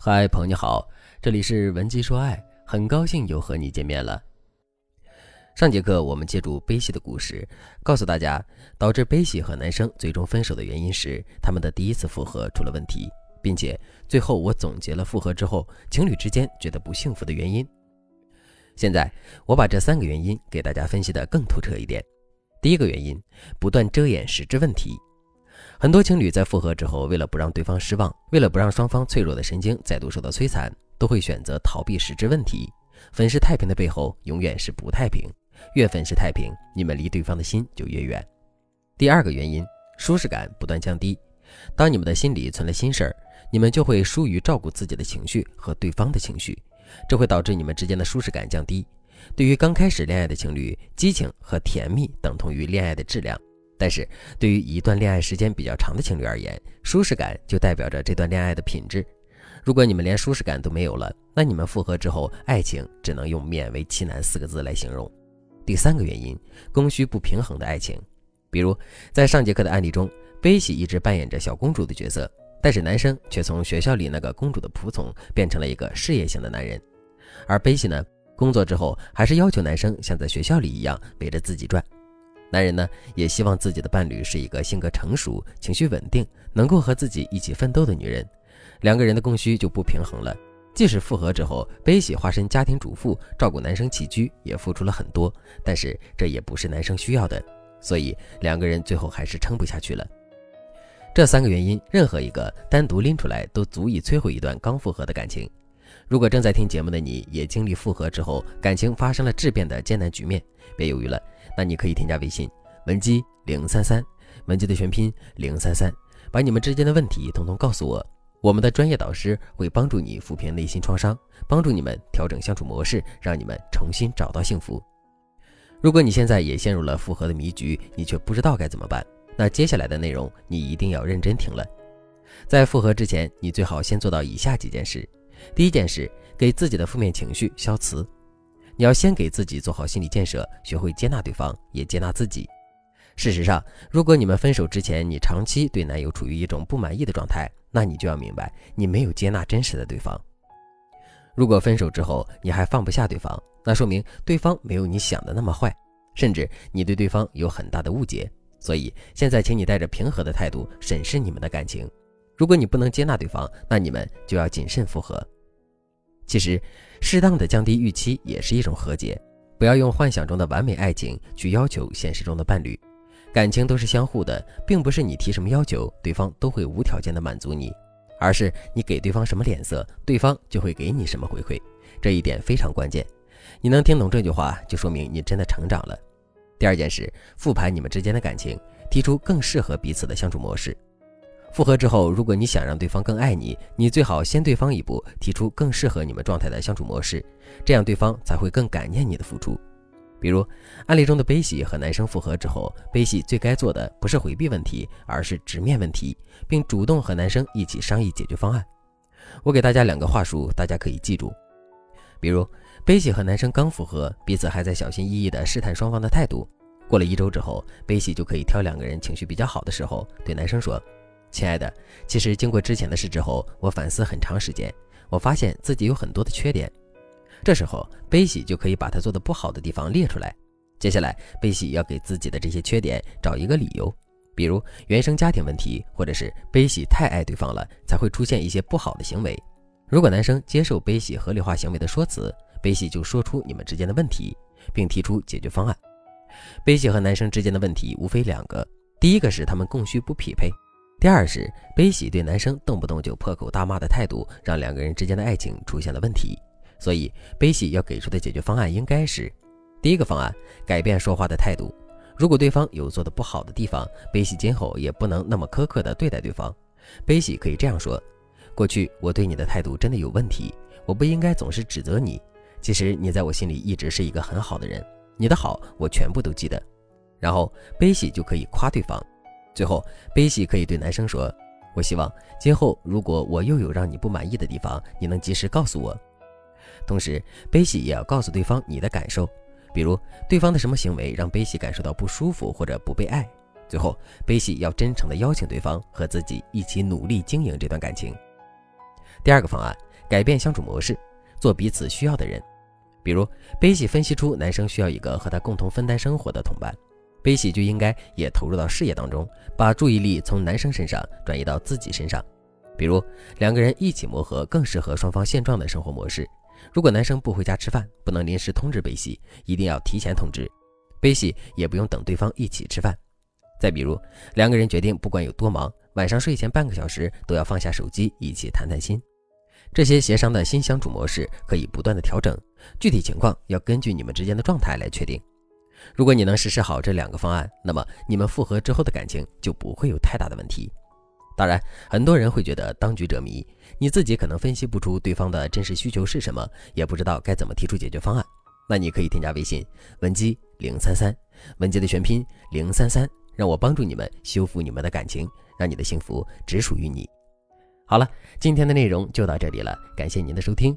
嗨，朋友你好，这里是文姬说爱，很高兴又和你见面了。上节课我们借助悲喜的故事，告诉大家导致悲喜和男生最终分手的原因是他们的第一次复合出了问题，并且最后我总结了复合之后情侣之间觉得不幸福的原因。现在我把这三个原因给大家分析的更透彻一点。第一个原因，不断遮掩实质问题。很多情侣在复合之后，为了不让对方失望，为了不让双方脆弱的神经再度受到摧残，都会选择逃避实质问题。粉饰太平的背后，永远是不太平。越粉饰太平，你们离对方的心就越远。第二个原因，舒适感不断降低。当你们的心里存了心事儿，你们就会疏于照顾自己的情绪和对方的情绪，这会导致你们之间的舒适感降低。对于刚开始恋爱的情侣，激情和甜蜜等同于恋爱的质量。但是对于一段恋爱时间比较长的情侣而言，舒适感就代表着这段恋爱的品质。如果你们连舒适感都没有了，那你们复合之后，爱情只能用勉为其难四个字来形容。第三个原因，供需不平衡的爱情。比如在上节课的案例中，悲喜一直扮演着小公主的角色，但是男生却从学校里那个公主的仆从变成了一个事业型的男人，而悲喜呢，工作之后还是要求男生像在学校里一样围着自己转。男人呢，也希望自己的伴侣是一个性格成熟、情绪稳定、能够和自己一起奋斗的女人，两个人的供需就不平衡了。即使复合之后，悲喜化身家庭主妇，照顾男生起居，也付出了很多，但是这也不是男生需要的，所以两个人最后还是撑不下去了。这三个原因，任何一个单独拎出来，都足以摧毁一段刚复合的感情。如果正在听节目的你也经历复合之后，感情发生了质变的艰难局面，别犹豫了。那你可以添加微信文姬零三三，文姬的全拼零三三，把你们之间的问题统统告诉我，我们的专业导师会帮助你抚平内心创伤，帮助你们调整相处模式，让你们重新找到幸福。如果你现在也陷入了复合的迷局，你却不知道该怎么办，那接下来的内容你一定要认真听了。在复合之前，你最好先做到以下几件事：第一件事，给自己的负面情绪消磁。你要先给自己做好心理建设，学会接纳对方，也接纳自己。事实上，如果你们分手之前，你长期对男友处于一种不满意的状态，那你就要明白，你没有接纳真实的对方。如果分手之后你还放不下对方，那说明对方没有你想的那么坏，甚至你对对方有很大的误解。所以现在，请你带着平和的态度审视你们的感情。如果你不能接纳对方，那你们就要谨慎复合。其实，适当的降低预期也是一种和解。不要用幻想中的完美爱情去要求现实中的伴侣。感情都是相互的，并不是你提什么要求，对方都会无条件的满足你，而是你给对方什么脸色，对方就会给你什么回馈。这一点非常关键。你能听懂这句话，就说明你真的成长了。第二件事，复盘你们之间的感情，提出更适合彼此的相处模式。复合之后，如果你想让对方更爱你，你最好先对方一步，提出更适合你们状态的相处模式，这样对方才会更感念你的付出。比如案例中的悲喜和男生复合之后，悲喜最该做的不是回避问题，而是直面问题，并主动和男生一起商议解决方案。我给大家两个话术，大家可以记住。比如悲喜和男生刚复合，彼此还在小心翼翼地试探双方的态度。过了一周之后，悲喜就可以挑两个人情绪比较好的时候，对男生说。亲爱的，其实经过之前的事之后，我反思很长时间，我发现自己有很多的缺点。这时候，悲喜就可以把他做的不好的地方列出来。接下来，悲喜要给自己的这些缺点找一个理由，比如原生家庭问题，或者是悲喜太爱对方了，才会出现一些不好的行为。如果男生接受悲喜合理化行为的说辞，悲喜就说出你们之间的问题，并提出解决方案。悲喜和男生之间的问题无非两个，第一个是他们供需不匹配。第二是悲喜对男生动不动就破口大骂的态度，让两个人之间的爱情出现了问题。所以悲喜要给出的解决方案应该是：第一个方案，改变说话的态度。如果对方有做的不好的地方，悲喜今后也不能那么苛刻的对待对方。悲喜可以这样说：过去我对你的态度真的有问题，我不应该总是指责你。其实你在我心里一直是一个很好的人，你的好我全部都记得。然后悲喜就可以夸对方。最后，悲喜可以对男生说：“我希望今后如果我又有让你不满意的地方，你能及时告诉我。”同时，悲喜也要告诉对方你的感受，比如对方的什么行为让悲喜感受到不舒服或者不被爱。最后，悲喜要真诚地邀请对方和自己一起努力经营这段感情。第二个方案，改变相处模式，做彼此需要的人。比如，悲喜分析出男生需要一个和他共同分担生活的同伴，悲喜就应该也投入到事业当中，把注意力从男生身上转移到自己身上。比如，两个人一起磨合更适合双方现状的生活模式。如果男生不回家吃饭，不能临时通知悲喜，一定要提前通知，悲喜也不用等对方一起吃饭。再比如，两个人决定不管有多忙，晚上睡前半个小时都要放下手机，一起谈谈心。这些协商的新相处模式可以不断的调整，具体情况要根据你们之间的状态来确定。如果你能实施好这两个方案，那么你们复合之后的感情就不会有太大的问题。当然，很多人会觉得当局者迷，你自己可能分析不出对方的真实需求是什么，也不知道该怎么提出解决方案。那你可以添加微信文姬零三三，文姬的全拼零三三，让我帮助你们修复你们的感情，让你的幸福只属于你。好了，今天的内容就到这里了，感谢您的收听。